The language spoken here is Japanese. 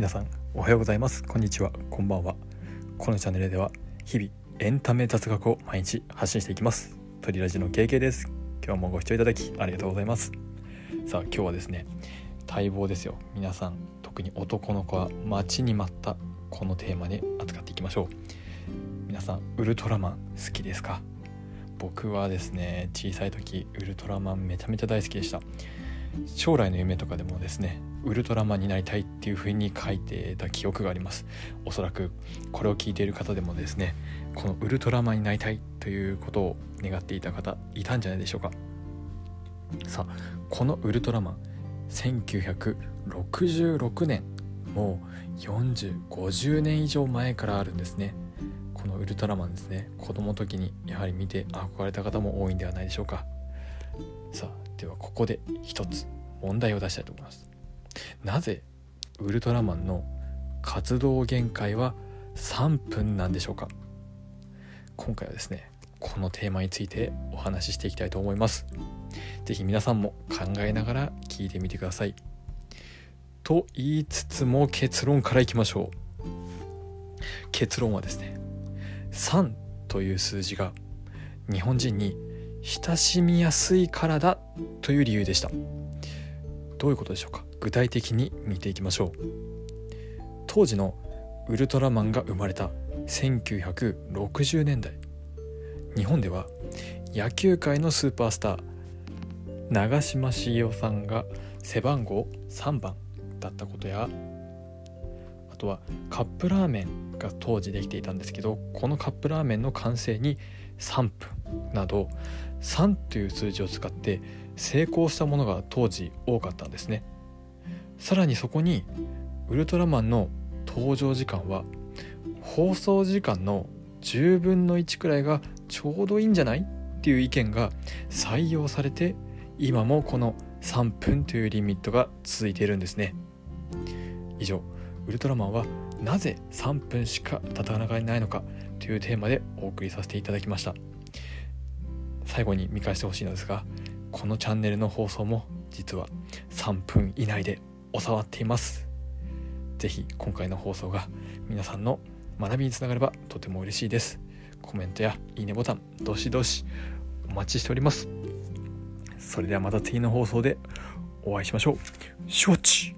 皆さんおはようございます。こんにちは。こんばんは。このチャンネルでは日々エンタメ雑学を毎日発信していきます。トリラジの KK です。今日もご視聴いただきありがとうございます。さあ今日はですね待望ですよ。皆さん特に男の子は待ちに待ったこのテーマで扱っていきましょう。皆さんウルトラマン好きですか？僕はですね小さい時ウルトラマンめちゃめちゃ大好きでした。将来の夢とかでもですねウルトラマンになりたいっていう風に書いてた記憶があります。おそらくこれを聞いている方でもですねこのウルトラマンになりたいということを願っていた方いたんじゃないでしょうか。さあこのウルトラマン1966年もう4050年以上前からあるんですね。このウルトラマンですね。子供の時にやはり見て憧れた方も多いんではないでしょうか。さあではここで一つ問題を出したいと思います。なぜウルトラマンの活動限界は3分なんでしょうか？今回はですねこのテーマについてお話ししていきたいと思います。是非皆さんも考えながら聞いてみてください。と言いつつも結論からいきましょう。結論はですね3という数字が日本人に親しみやすいからだという理由でした。どういうことでしょうか？具体的に見ていきましょう。当時のウルトラマンが生まれた1960年代。日本では野球界のスーパースター長嶋茂雄さんが背番号3番だったことやあとはカップラーメンが当時できていたんですけどこのカップラーメンの完成に3分など3という数字を使って成功したものが当時多かったんですね。さらにそこにウルトラマンの登場時間は放送時間の10分の1くらいがちょうどいいんじゃないっていう意見が採用されて今もこの3分というリミットが続いているんですね。以上ウルトラマンはなぜ3分しか戦えないのかというテーマでお送りさせていただきました。最後に見返してほしいのですがこのチャンネルの放送も実は3分以内で収まっています。是非今回の放送が皆さんの学びにつながればとても嬉しいです。コメントやいいねボタンどしどしお待ちしております。それではまた次の放送でお会いしましょう。承知。